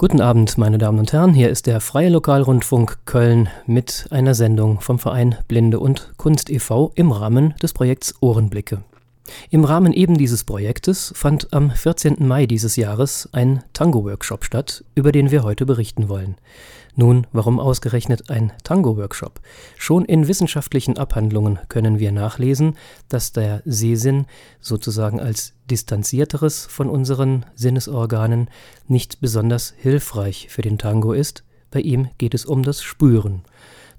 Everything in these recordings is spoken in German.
Guten Abend, meine Damen und Herren. Hier ist der Freie Lokalrundfunk Köln mit einer Sendung vom Verein Blinde und Kunst e.V. im Rahmen des Projekts Ohrenblicke. Im Rahmen eben dieses Projektes fand am 14. Mai dieses Jahres ein Tango-Workshop statt, über den wir heute berichten wollen. Nun, warum ausgerechnet ein Tango-Workshop? Schon in wissenschaftlichen Abhandlungen können wir nachlesen, dass der Sehsinn sozusagen als distanzierteres von unseren Sinnesorganen nicht besonders hilfreich für den Tango ist. Bei ihm geht es um das Spüren.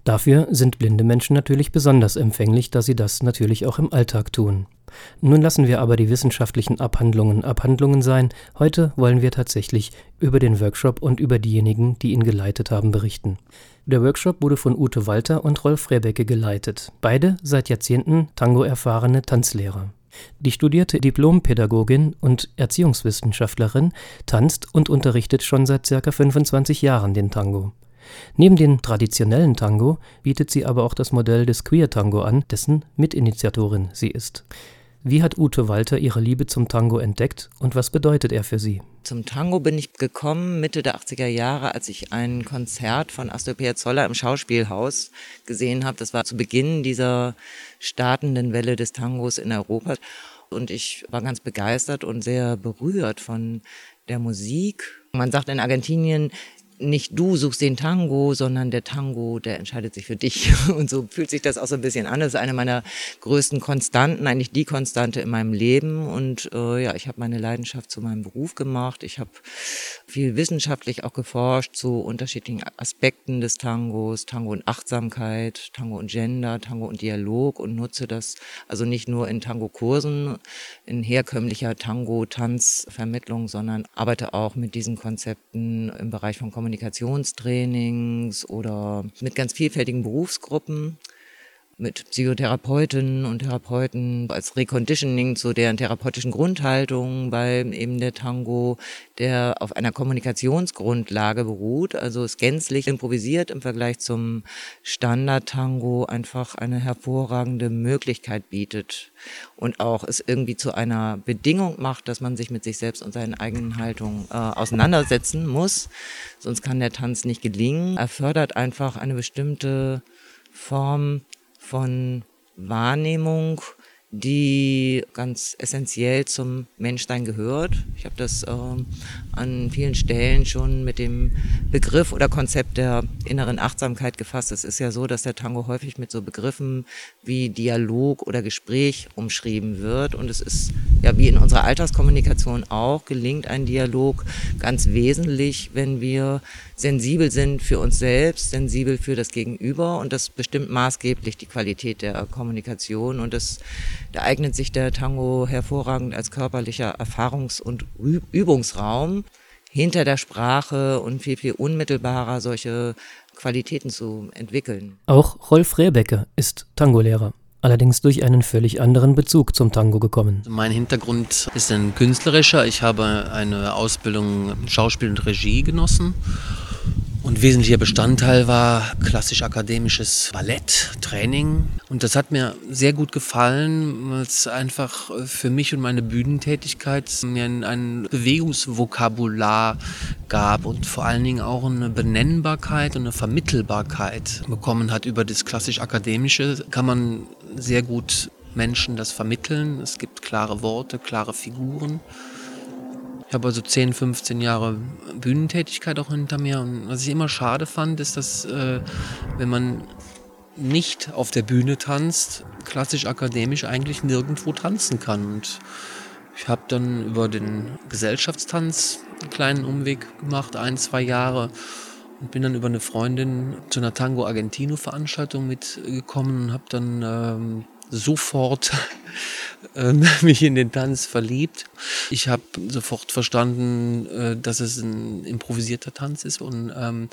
Dafür sind blinde Menschen natürlich besonders empfänglich, da sie das natürlich auch im Alltag tun. Nun lassen wir aber die wissenschaftlichen Abhandlungen Abhandlungen sein. Heute wollen wir tatsächlich über den Workshop und über diejenigen, die ihn geleitet haben, berichten. Der Workshop wurde von Ute Walter und Rolf Rehbecke geleitet. Beide seit Jahrzehnten Tango erfahrene Tanzlehrer. Die studierte Diplompädagogin und Erziehungswissenschaftlerin tanzt und unterrichtet schon seit ca. 25 Jahren den Tango. Neben dem traditionellen Tango bietet sie aber auch das Modell des Queer Tango an, dessen Mitinitiatorin sie ist. Wie hat Ute Walter ihre Liebe zum Tango entdeckt und was bedeutet er für sie? Zum Tango bin ich gekommen Mitte der 80er Jahre, als ich ein Konzert von Astor Piazzolla im Schauspielhaus gesehen habe. Das war zu Beginn dieser startenden Welle des Tangos in Europa. Und ich war ganz begeistert und sehr berührt von der Musik. Man sagt in Argentinien, nicht du suchst den Tango, sondern der Tango, der entscheidet sich für dich. Und so fühlt sich das auch so ein bisschen an. Das ist eine meiner größten Konstanten, eigentlich die Konstante in meinem Leben. Und äh, ja, ich habe meine Leidenschaft zu meinem Beruf gemacht. Ich habe viel wissenschaftlich auch geforscht zu unterschiedlichen Aspekten des Tangos, Tango und Achtsamkeit, Tango und Gender, Tango und Dialog und nutze das also nicht nur in Tango-Kursen, in herkömmlicher Tango-Tanzvermittlung, sondern arbeite auch mit diesen Konzepten im Bereich von Kommunikation Kommunikationstrainings oder mit ganz vielfältigen Berufsgruppen mit Psychotherapeutinnen und Therapeuten als Reconditioning zu deren therapeutischen Grundhaltung, weil eben der Tango, der auf einer Kommunikationsgrundlage beruht, also es gänzlich improvisiert im Vergleich zum Standard-Tango einfach eine hervorragende Möglichkeit bietet und auch es irgendwie zu einer Bedingung macht, dass man sich mit sich selbst und seinen eigenen Haltungen äh, auseinandersetzen muss, sonst kann der Tanz nicht gelingen. Er fördert einfach eine bestimmte Form von Wahrnehmung, die ganz essentiell zum Menschsein gehört. Ich habe das äh, an vielen Stellen schon mit dem Begriff oder Konzept der inneren Achtsamkeit gefasst. Es ist ja so, dass der Tango häufig mit so Begriffen wie Dialog oder Gespräch umschrieben wird. Und es ist ja wie in unserer Alltagskommunikation auch, gelingt ein Dialog ganz wesentlich, wenn wir sensibel sind für uns selbst, sensibel für das Gegenüber. Und das bestimmt maßgeblich die Qualität der Kommunikation. Und das, da eignet sich der Tango hervorragend als körperlicher Erfahrungs- und Übungsraum hinter der Sprache und viel, viel unmittelbarer solche Qualitäten zu entwickeln. Auch Rolf Rehbecke ist Tango-Lehrer allerdings durch einen völlig anderen Bezug zum Tango gekommen. Mein Hintergrund ist ein künstlerischer. Ich habe eine Ausbildung Schauspiel und Regie genossen und wesentlicher Bestandteil war klassisch akademisches Balletttraining. Und das hat mir sehr gut gefallen, weil es einfach für mich und meine Bühnentätigkeit mir ein, ein Bewegungsvokabular gab und vor allen Dingen auch eine Benennbarkeit und eine Vermittelbarkeit bekommen hat über das klassisch akademische. Kann man sehr gut Menschen das vermitteln. Es gibt klare Worte, klare Figuren. Ich habe also 10, 15 Jahre Bühnentätigkeit auch hinter mir. Und was ich immer schade fand, ist, dass äh, wenn man nicht auf der Bühne tanzt, klassisch akademisch eigentlich nirgendwo tanzen kann. Und ich habe dann über den Gesellschaftstanz einen kleinen Umweg gemacht, ein, zwei Jahre. Und bin dann über eine Freundin zu einer Tango Argentino Veranstaltung mitgekommen und habe dann ähm, sofort äh, mich in den Tanz verliebt. Ich habe sofort verstanden, äh, dass es ein improvisierter Tanz ist und ähm,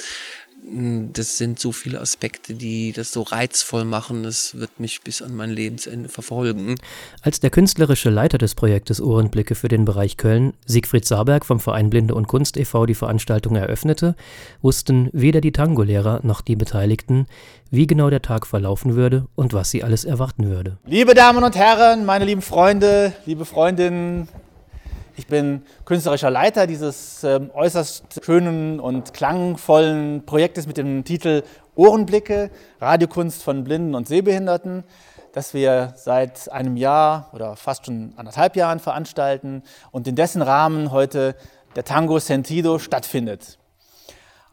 das sind so viele Aspekte, die das so reizvoll machen. Das wird mich bis an mein Lebensende verfolgen. Als der künstlerische Leiter des Projektes Ohrenblicke für den Bereich Köln, Siegfried Saarberg vom Verein Blinde und Kunst e.V. die Veranstaltung eröffnete, wussten weder die Tango-Lehrer noch die Beteiligten, wie genau der Tag verlaufen würde und was sie alles erwarten würde. Liebe Damen und Herren, meine lieben Freunde, liebe Freundinnen, Ich bin künstlerischer Leiter dieses äh, äußerst schönen und klangvollen Projektes mit dem Titel Ohrenblicke, Radiokunst von Blinden und Sehbehinderten, das wir seit einem Jahr oder fast schon anderthalb Jahren veranstalten und in dessen Rahmen heute der Tango Sentido stattfindet.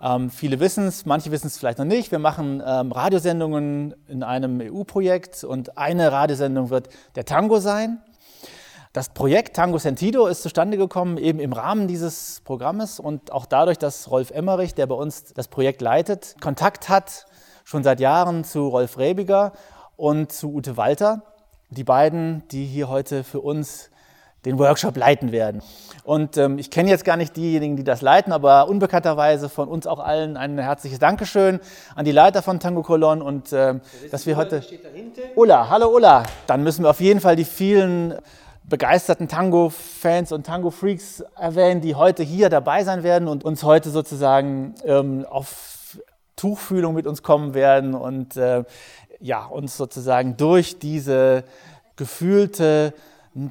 Ähm, viele wissen es, manche wissen es vielleicht noch nicht. Wir machen ähm, Radiosendungen in einem EU-Projekt und eine Radiosendung wird der Tango sein. Das Projekt Tango Sentido ist zustande gekommen eben im Rahmen dieses Programmes und auch dadurch, dass Rolf Emmerich, der bei uns das Projekt leitet, Kontakt hat schon seit Jahren zu Rolf Rebiger und zu Ute Walter. Die beiden, die hier heute für uns den Workshop leiten werden. Und ähm, ich kenne jetzt gar nicht diejenigen, die das leiten, aber unbekannterweise von uns auch allen ein herzliches Dankeschön an die Leiter von Tango Colon und äh, dass wir heute. Ulla, hallo Ulla. Dann müssen wir auf jeden Fall die vielen begeisterten Tango-Fans und Tango-Freaks erwähnen, die heute hier dabei sein werden und uns heute sozusagen ähm, auf Tuchfühlung mit uns kommen werden und äh, ja, uns sozusagen durch diese gefühlte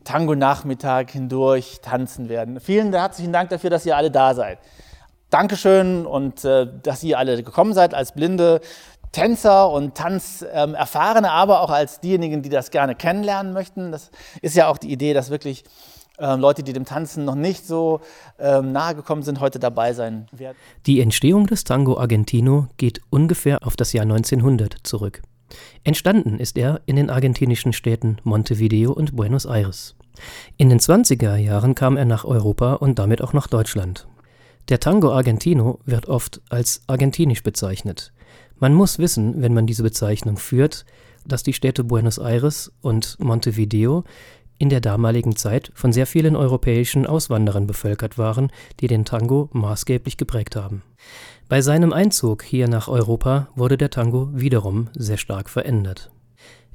Tango-Nachmittag hindurch tanzen werden. Vielen herzlichen Dank dafür, dass ihr alle da seid. Dankeschön und äh, dass ihr alle gekommen seid als blinde Tänzer und Tanzerfahrene, ähm, aber auch als diejenigen, die das gerne kennenlernen möchten. Das ist ja auch die Idee, dass wirklich ähm, Leute, die dem Tanzen noch nicht so ähm, nahe gekommen sind, heute dabei sein werden. Die Entstehung des Tango Argentino geht ungefähr auf das Jahr 1900 zurück. Entstanden ist er in den argentinischen Städten Montevideo und Buenos Aires. In den 20er Jahren kam er nach Europa und damit auch nach Deutschland. Der Tango Argentino wird oft als argentinisch bezeichnet. Man muss wissen, wenn man diese Bezeichnung führt, dass die Städte Buenos Aires und Montevideo in der damaligen Zeit von sehr vielen europäischen Auswanderern bevölkert waren, die den Tango maßgeblich geprägt haben. Bei seinem Einzug hier nach Europa wurde der Tango wiederum sehr stark verändert.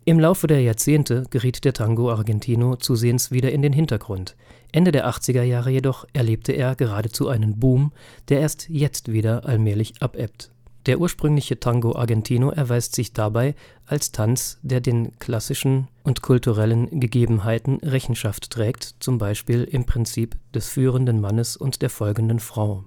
Im Laufe der Jahrzehnte geriet der Tango Argentino zusehends wieder in den Hintergrund. Ende der 80er Jahre jedoch erlebte er geradezu einen Boom, der erst jetzt wieder allmählich abebbt. Der ursprüngliche Tango Argentino erweist sich dabei als Tanz, der den klassischen und kulturellen Gegebenheiten Rechenschaft trägt, zum Beispiel im Prinzip des führenden Mannes und der folgenden Frau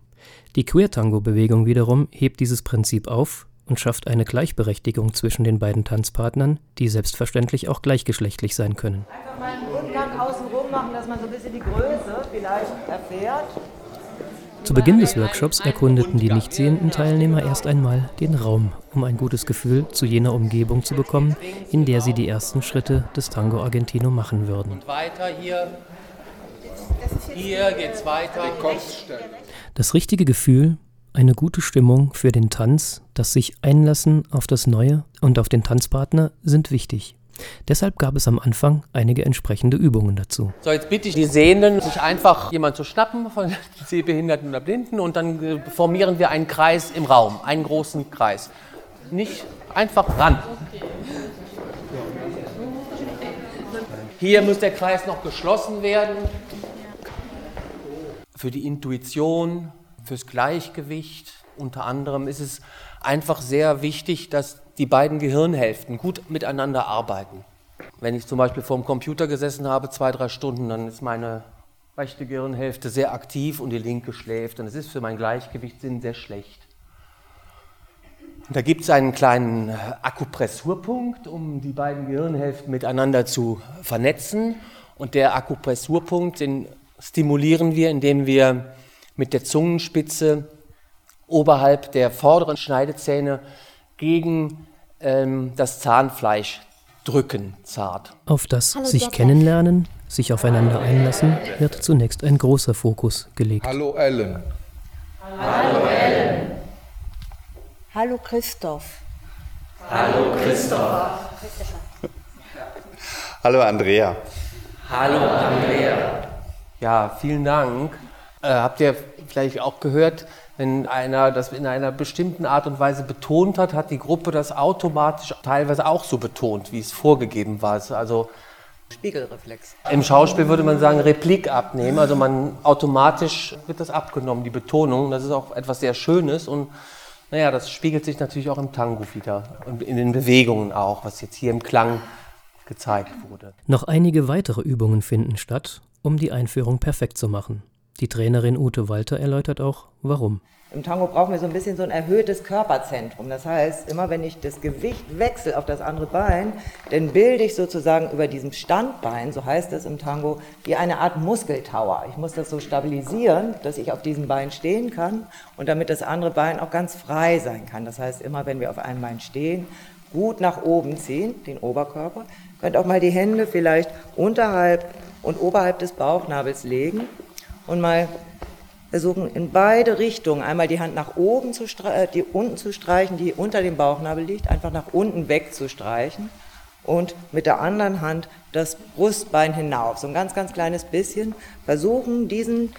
die Queer-Tango-Bewegung wiederum hebt dieses Prinzip auf und schafft eine Gleichberechtigung zwischen den beiden Tanzpartnern, die selbstverständlich auch gleichgeschlechtlich sein können. Einfach mal einen Rundgang außenrum machen, dass man so ein bisschen die Größe vielleicht erfährt. Zu Beginn des Workshops erkundeten die nicht sehenden Teilnehmer erst einmal den Raum, um ein gutes Gefühl zu jener Umgebung zu bekommen, in der sie die ersten Schritte des Tango Argentino machen würden. Und weiter hier. Hier geht's weiter. Das richtige Gefühl, eine gute Stimmung für den Tanz, das sich Einlassen auf das Neue und auf den Tanzpartner sind wichtig. Deshalb gab es am Anfang einige entsprechende Übungen dazu. So, jetzt bitte ich die Sehenden, sich einfach jemand zu schnappen von Sehbehinderten oder Blinden und dann äh, formieren wir einen Kreis im Raum, einen großen Kreis. Nicht einfach ran. Hier muss der Kreis noch geschlossen werden für die Intuition, fürs Gleichgewicht. Unter anderem ist es einfach sehr wichtig, dass die beiden Gehirnhälften gut miteinander arbeiten. Wenn ich zum Beispiel vor dem Computer gesessen habe, zwei, drei Stunden, dann ist meine rechte Gehirnhälfte sehr aktiv und die linke schläft. Und es ist für mein Gleichgewichtssinn sehr schlecht. Da gibt es einen kleinen Akupressurpunkt, um die beiden Gehirnhälften miteinander zu vernetzen. Und der Akupressurpunkt, den stimulieren wir, indem wir mit der Zungenspitze oberhalb der vorderen Schneidezähne gegen ähm, das Zahnfleisch drücken, zart. Auf das Hallo, sich kennenlernen, sich aufeinander einlassen, wird zunächst ein großer Fokus gelegt. Hallo Ellen. Hallo Ellen. Hallo Christoph. Hallo Christoph. Hallo Andrea. Hallo Andrea. Ja, vielen Dank. Äh, habt ihr vielleicht auch gehört, wenn einer das in einer bestimmten Art und Weise betont hat, hat die Gruppe das automatisch teilweise auch so betont, wie es vorgegeben war. Also Spiegelreflex. Im Schauspiel würde man sagen, Replik abnehmen. Also man automatisch wird das abgenommen, die Betonung. Das ist auch etwas sehr Schönes und naja, das spiegelt sich natürlich auch im Tango wieder und in den Bewegungen auch, was jetzt hier im Klang gezeigt wurde. Noch einige weitere Übungen finden statt um die Einführung perfekt zu machen. Die Trainerin Ute Walter erläutert auch, warum. Im Tango brauchen wir so ein bisschen so ein erhöhtes Körperzentrum. Das heißt, immer wenn ich das Gewicht wechsle auf das andere Bein, dann bilde ich sozusagen über diesem Standbein, so heißt es im Tango, wie eine Art Muskeltower. Ich muss das so stabilisieren, dass ich auf diesem Bein stehen kann und damit das andere Bein auch ganz frei sein kann. Das heißt, immer wenn wir auf einem Bein stehen, gut nach oben ziehen, den Oberkörper. Könnt auch mal die Hände vielleicht unterhalb und oberhalb des Bauchnabels legen und mal versuchen in beide Richtungen einmal die Hand nach oben zu streichen, äh, die unten zu streichen, die unter dem Bauchnabel liegt, einfach nach unten weg zu streichen und mit der anderen Hand das Brustbein hinauf, so ein ganz, ganz kleines bisschen, versuchen diesen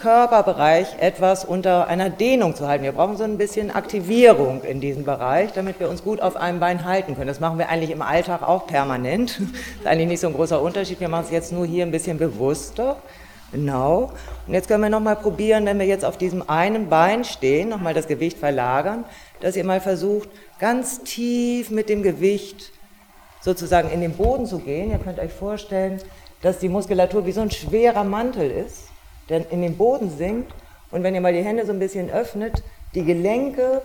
Körperbereich etwas unter einer Dehnung zu halten. Wir brauchen so ein bisschen Aktivierung in diesem Bereich, damit wir uns gut auf einem Bein halten können. Das machen wir eigentlich im Alltag auch permanent. Das ist eigentlich nicht so ein großer Unterschied. Wir machen es jetzt nur hier ein bisschen bewusster. Genau. Und jetzt können wir nochmal probieren, wenn wir jetzt auf diesem einen Bein stehen, nochmal das Gewicht verlagern, dass ihr mal versucht, ganz tief mit dem Gewicht sozusagen in den Boden zu gehen. Ihr könnt euch vorstellen, dass die Muskulatur wie so ein schwerer Mantel ist, der in den Boden sinkt. Und wenn ihr mal die Hände so ein bisschen öffnet, die Gelenke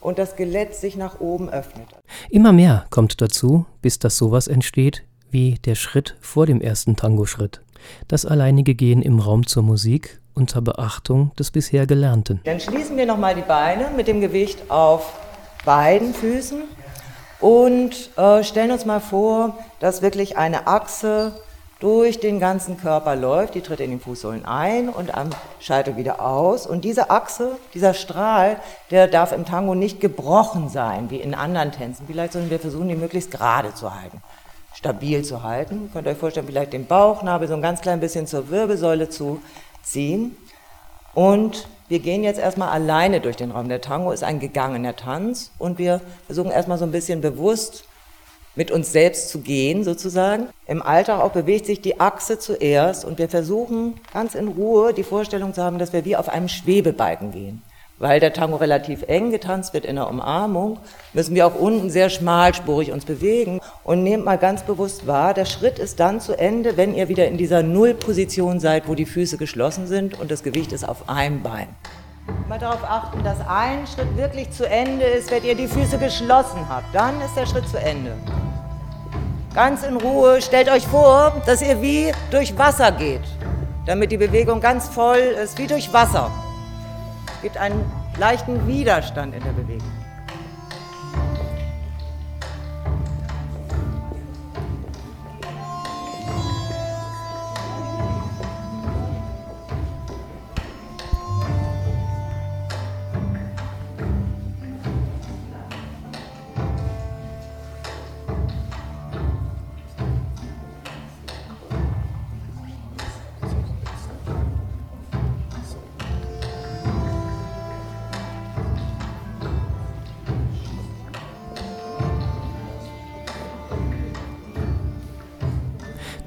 und das Skelett sich nach oben öffnet. Immer mehr kommt dazu, bis das sowas entsteht wie der Schritt vor dem ersten Tango-Schritt das alleinige Gehen im Raum zur Musik unter Beachtung des bisher Gelernten. Dann schließen wir nochmal die Beine mit dem Gewicht auf beiden Füßen und äh, stellen uns mal vor, dass wirklich eine Achse durch den ganzen Körper läuft. Die tritt in den Fußsohlen ein und am Scheitel wieder aus. Und diese Achse, dieser Strahl, der darf im Tango nicht gebrochen sein, wie in anderen Tänzen vielleicht, sondern wir versuchen, die möglichst gerade zu halten stabil zu halten. Könnt ihr euch vorstellen, vielleicht den Bauchnabel so ein ganz klein bisschen zur Wirbelsäule zu ziehen. Und wir gehen jetzt erstmal alleine durch den Raum. Der Tango ist ein gegangener Tanz und wir versuchen erstmal so ein bisschen bewusst mit uns selbst zu gehen, sozusagen. Im Alltag auch bewegt sich die Achse zuerst und wir versuchen ganz in Ruhe die Vorstellung zu haben, dass wir wie auf einem Schwebebalken gehen weil der Tango relativ eng getanzt wird in der Umarmung, müssen wir auch unten sehr schmalspurig uns bewegen. Und nehmt mal ganz bewusst wahr, der Schritt ist dann zu Ende, wenn ihr wieder in dieser Nullposition seid, wo die Füße geschlossen sind und das Gewicht ist auf einem Bein. Mal darauf achten, dass ein Schritt wirklich zu Ende ist, wenn ihr die Füße geschlossen habt. Dann ist der Schritt zu Ende. Ganz in Ruhe, stellt euch vor, dass ihr wie durch Wasser geht, damit die Bewegung ganz voll ist, wie durch Wasser gibt einen leichten Widerstand in der Bewegung.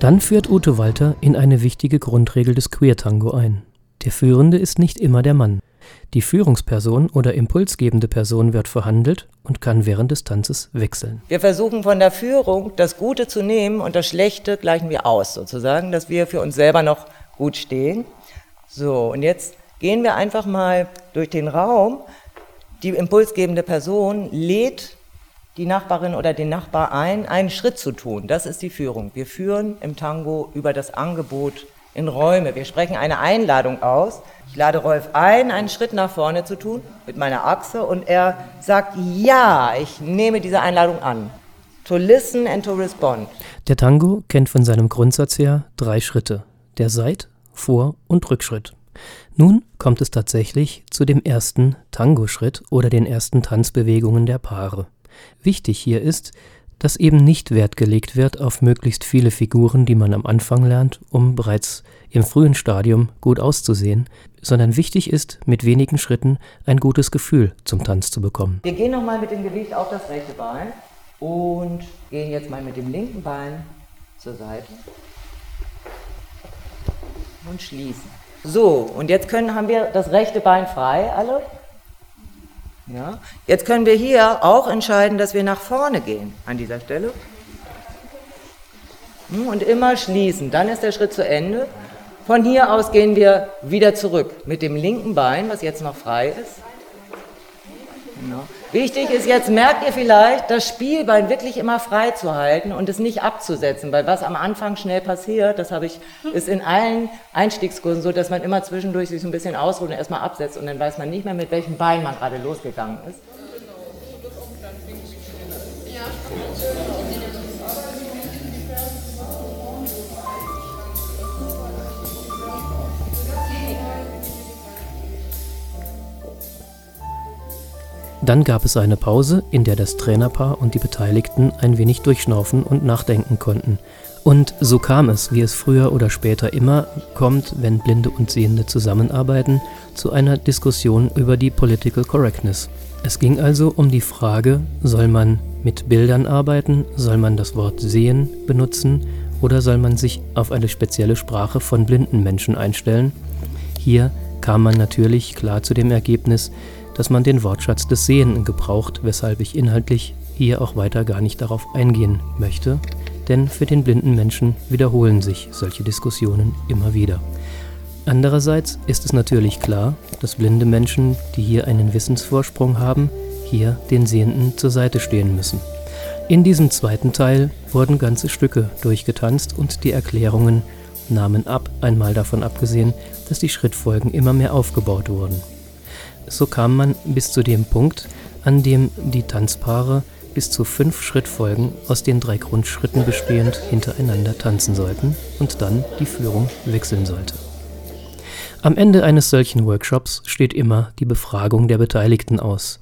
Dann führt Ute Walter in eine wichtige Grundregel des Queer-Tango ein. Der Führende ist nicht immer der Mann. Die Führungsperson oder impulsgebende Person wird verhandelt und kann während des Tanzes wechseln. Wir versuchen von der Führung das Gute zu nehmen und das Schlechte gleichen wir aus, sozusagen, dass wir für uns selber noch gut stehen. So, und jetzt gehen wir einfach mal durch den Raum. Die impulsgebende Person lädt die Nachbarin oder den Nachbar ein, einen Schritt zu tun. Das ist die Führung. Wir führen im Tango über das Angebot in Räume. Wir sprechen eine Einladung aus. Ich lade Rolf ein, einen Schritt nach vorne zu tun mit meiner Achse und er sagt, ja, ich nehme diese Einladung an. To listen and to respond. Der Tango kennt von seinem Grundsatz her drei Schritte. Der Seit-, Vor- und Rückschritt. Nun kommt es tatsächlich zu dem ersten Tango-Schritt oder den ersten Tanzbewegungen der Paare. Wichtig hier ist, dass eben nicht Wert gelegt wird auf möglichst viele Figuren, die man am Anfang lernt, um bereits im frühen Stadium gut auszusehen, sondern wichtig ist, mit wenigen Schritten ein gutes Gefühl zum Tanz zu bekommen. Wir gehen nochmal mit dem Gewicht auf das rechte Bein und gehen jetzt mal mit dem linken Bein zur Seite und schließen. So, und jetzt können, haben wir das rechte Bein frei, alle. Ja? Jetzt können wir hier auch entscheiden, dass wir nach vorne gehen an dieser Stelle. Hm, und immer schließen. Dann ist der Schritt zu Ende. Von hier aus gehen wir wieder zurück mit dem linken Bein, was jetzt noch frei ist. Genau. Wichtig ist jetzt, merkt ihr vielleicht, das Spielbein wirklich immer frei zu halten und es nicht abzusetzen, weil was am Anfang schnell passiert, das habe ich, ist in allen Einstiegskursen so, dass man immer zwischendurch sich so ein bisschen ausruht und erstmal absetzt und dann weiß man nicht mehr, mit welchem Bein man gerade losgegangen ist. Dann gab es eine Pause, in der das Trainerpaar und die Beteiligten ein wenig durchschnaufen und nachdenken konnten. Und so kam es, wie es früher oder später immer kommt, wenn Blinde und Sehende zusammenarbeiten, zu einer Diskussion über die Political Correctness. Es ging also um die Frage, soll man mit Bildern arbeiten, soll man das Wort sehen benutzen oder soll man sich auf eine spezielle Sprache von blinden Menschen einstellen? Hier kam man natürlich klar zu dem Ergebnis, dass man den Wortschatz des Sehenden gebraucht, weshalb ich inhaltlich hier auch weiter gar nicht darauf eingehen möchte, denn für den blinden Menschen wiederholen sich solche Diskussionen immer wieder. Andererseits ist es natürlich klar, dass blinde Menschen, die hier einen Wissensvorsprung haben, hier den Sehenden zur Seite stehen müssen. In diesem zweiten Teil wurden ganze Stücke durchgetanzt und die Erklärungen nahmen ab, einmal davon abgesehen, dass die Schrittfolgen immer mehr aufgebaut wurden. So kam man bis zu dem Punkt, an dem die Tanzpaare bis zu fünf Schrittfolgen aus den drei Grundschritten bestehend hintereinander tanzen sollten und dann die Führung wechseln sollte. Am Ende eines solchen Workshops steht immer die Befragung der Beteiligten aus.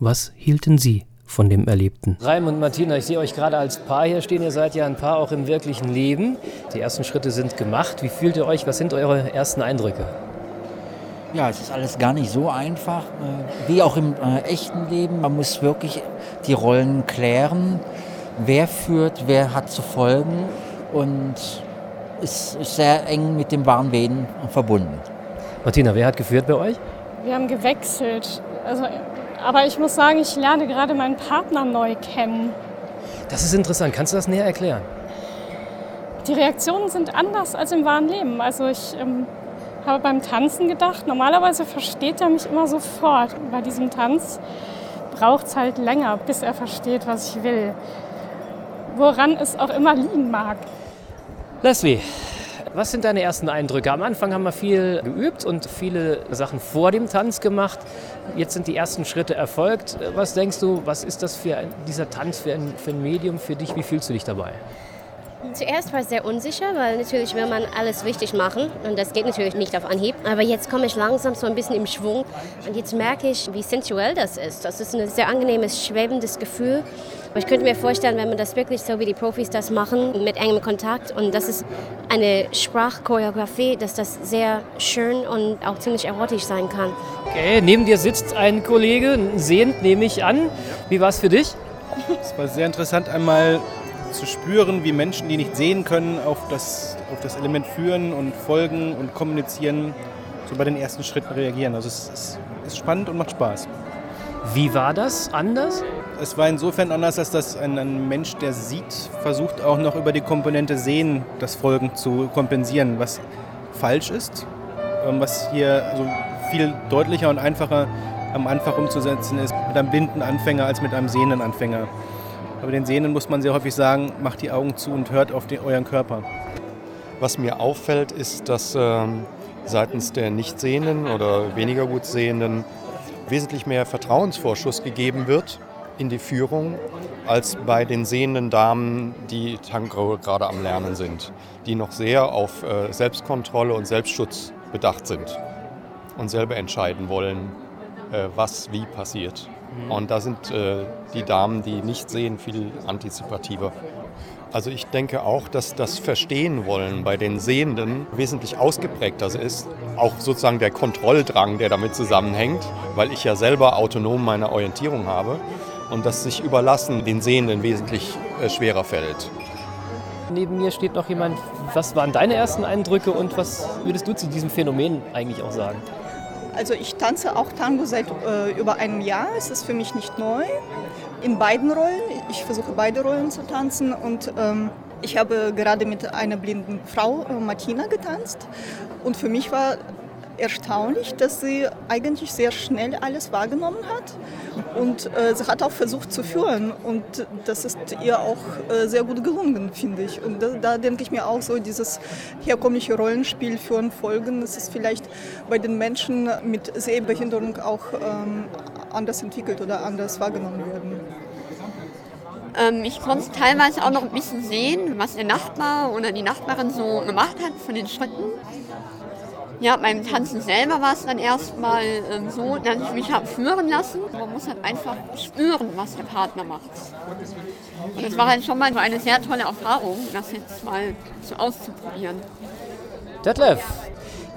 Was hielten Sie von dem Erlebten? Reim und Martina, ich sehe euch gerade als Paar hier stehen. Ihr seid ja ein Paar auch im wirklichen Leben. Die ersten Schritte sind gemacht. Wie fühlt ihr euch? Was sind eure ersten Eindrücke? Ja, es ist alles gar nicht so einfach, äh, wie auch im äh, echten Leben. Man muss wirklich die Rollen klären. Wer führt, wer hat zu folgen und es ist sehr eng mit dem wahren Wehen verbunden. Martina, wer hat geführt bei euch? Wir haben gewechselt. Also, aber ich muss sagen, ich lerne gerade meinen Partner neu kennen. Das ist interessant. Kannst du das näher erklären? Die Reaktionen sind anders als im wahren Leben. Also ich ähm, habe beim Tanzen gedacht, normalerweise versteht er mich immer sofort. bei diesem Tanz braucht es halt länger, bis er versteht, was ich will. Woran es auch immer liegen mag. Leslie, was sind deine ersten Eindrücke? Am Anfang haben wir viel geübt und viele Sachen vor dem Tanz gemacht. Jetzt sind die ersten Schritte erfolgt. Was denkst du, was ist das für ein, dieser Tanz für ein, für ein Medium für dich? Wie fühlst du dich dabei? Zuerst war ich sehr unsicher, weil natürlich will man alles richtig machen und das geht natürlich nicht auf Anhieb. Aber jetzt komme ich langsam so ein bisschen im Schwung und jetzt merke ich, wie sensuell das ist. Das ist ein sehr angenehmes, schwebendes Gefühl. Aber ich könnte mir vorstellen, wenn man das wirklich so wie die Profis das machen, mit engem Kontakt und das ist eine Sprachchoreografie, dass das sehr schön und auch ziemlich erotisch sein kann. Okay, neben dir sitzt ein Kollege, sehend nehme ich an. Wie war es für dich? Es war sehr interessant, einmal zu spüren, wie Menschen, die nicht sehen können, auf das, auf das Element führen und folgen und kommunizieren, so bei den ersten Schritten reagieren. Also es ist, ist spannend und macht Spaß. Wie war das anders? Es war insofern anders, als dass ein, ein, Mensch, der sieht, versucht auch noch über die Komponente Sehen das Folgen zu kompensieren, was falsch ist, ähm, was hier also viel deutlicher und einfacher am Anfang umzusetzen ist mit einem blinden Anfänger als mit einem sehenden Anfänger. Aber den Sehenden muss man sehr häufig sagen, macht die Augen zu und hört auf den, euren Körper. Was mir auffällt, ist, dass ähm, seitens der Nichtsehenden oder weniger gut Sehenden wesentlich mehr Vertrauensvorschuss gegeben wird in die Führung als bei den sehenden Damen, die Tango gerade am Lernen sind, die noch sehr auf äh, Selbstkontrolle und Selbstschutz bedacht sind und selber entscheiden wollen, was wie passiert. Mhm. Und da sind äh, die Damen, die nicht sehen, viel antizipativer. Also ich denke auch, dass das Verstehen wollen bei den Sehenden wesentlich ausgeprägter ist. Auch sozusagen der Kontrolldrang, der damit zusammenhängt, weil ich ja selber autonom meine Orientierung habe und das sich überlassen den Sehenden wesentlich äh, schwerer fällt. Neben mir steht noch jemand. Was waren deine ersten Eindrücke und was würdest du zu diesem Phänomen eigentlich auch sagen? Also ich tanze auch Tango seit äh, über einem Jahr. Es ist für mich nicht neu. In beiden Rollen. Ich versuche beide Rollen zu tanzen und ähm, Ich habe gerade mit einer blinden Frau, äh, Martina, getanzt und für mich war erstaunlich, dass sie eigentlich sehr schnell alles wahrgenommen hat und äh, sie hat auch versucht zu führen und das ist ihr auch äh, sehr gut gelungen, finde ich. Und da, da, denke ich mir auch so, dieses herkömmliche Rollenspiel führen, folgen, das ist vielleicht bei den Menschen mit Sehbehinderung auch ähm, anders entwickelt oder anders wahrgenommen werden. Ähm, ich konnte teilweise auch noch ein bisschen sehen, was der Nachbar oder die Nachbarin so gemacht hat von den Schritten. Ja, beim Tanzen selber war es dann erstmal ähm, so, dass ich mich habe führen lassen. Man muss halt einfach spüren, was der Partner macht. Und es war halt schon mal so eine sehr tolle Erfahrung, das jetzt mal so auszuprobieren. Detlef,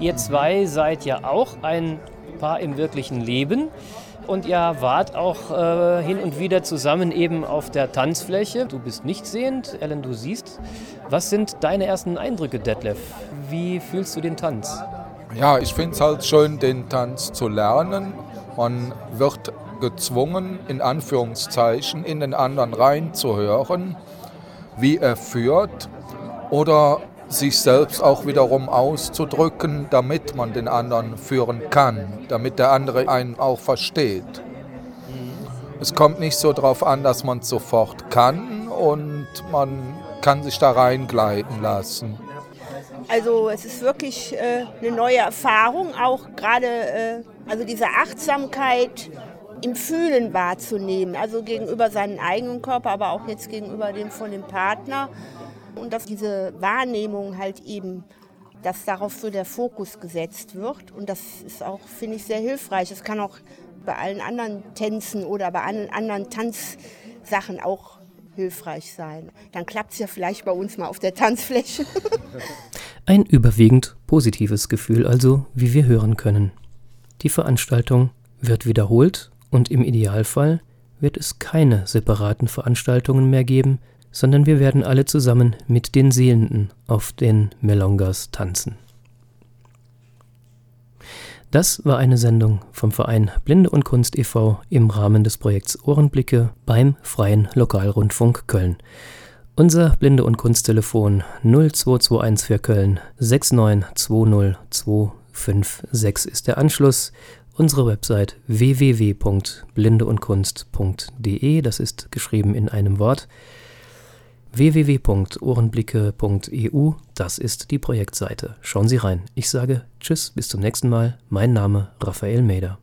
ihr zwei seid ja auch ein Paar im wirklichen Leben. Und ihr wart auch äh, hin und wieder zusammen eben auf der Tanzfläche. Du bist nicht sehend, Ellen, du siehst. Was sind deine ersten Eindrücke, Detlef? Wie fühlst du den Tanz? Ja, ich finde es halt schön, den Tanz zu lernen. Man wird gezwungen, in Anführungszeichen, in den anderen reinzuhören, wie er führt oder sich selbst auch wiederum auszudrücken, damit man den anderen führen kann, damit der andere einen auch versteht. Es kommt nicht so darauf an, dass man es sofort kann und man kann sich da reingleiten lassen. Also es ist wirklich äh, eine neue Erfahrung, auch gerade äh, also diese Achtsamkeit im Fühlen wahrzunehmen, also gegenüber seinem eigenen Körper, aber auch jetzt gegenüber dem von dem Partner. Und dass diese Wahrnehmung halt eben, dass darauf so der Fokus gesetzt wird. Und das ist auch, finde ich, sehr hilfreich. Das kann auch bei allen anderen Tänzen oder bei allen anderen Tanzsachen auch hilfreich sein. Dann klappt es ja vielleicht bei uns mal auf der Tanzfläche. Ein überwiegend positives Gefühl also, wie wir hören können. Die Veranstaltung wird wiederholt und im Idealfall wird es keine separaten Veranstaltungen mehr geben, sondern wir werden alle zusammen mit den Sehenden auf den Melongas tanzen. Das war eine Sendung vom Verein Blinde und Kunst e.V. im Rahmen des Projekts Ohrenblicke beim Freien Lokalrundfunk Köln. Unser Blinde und Kunsttelefon 0221 für Köln 6920256 ist der Anschluss. Unsere Website www.blindeundkunst.de, das ist geschrieben in einem Wort www.ohrenblicke.eu, das ist die Projektseite. Schauen Sie rein. Ich sage Tschüss, bis zum nächsten Mal. Mein Name Raphael Meder.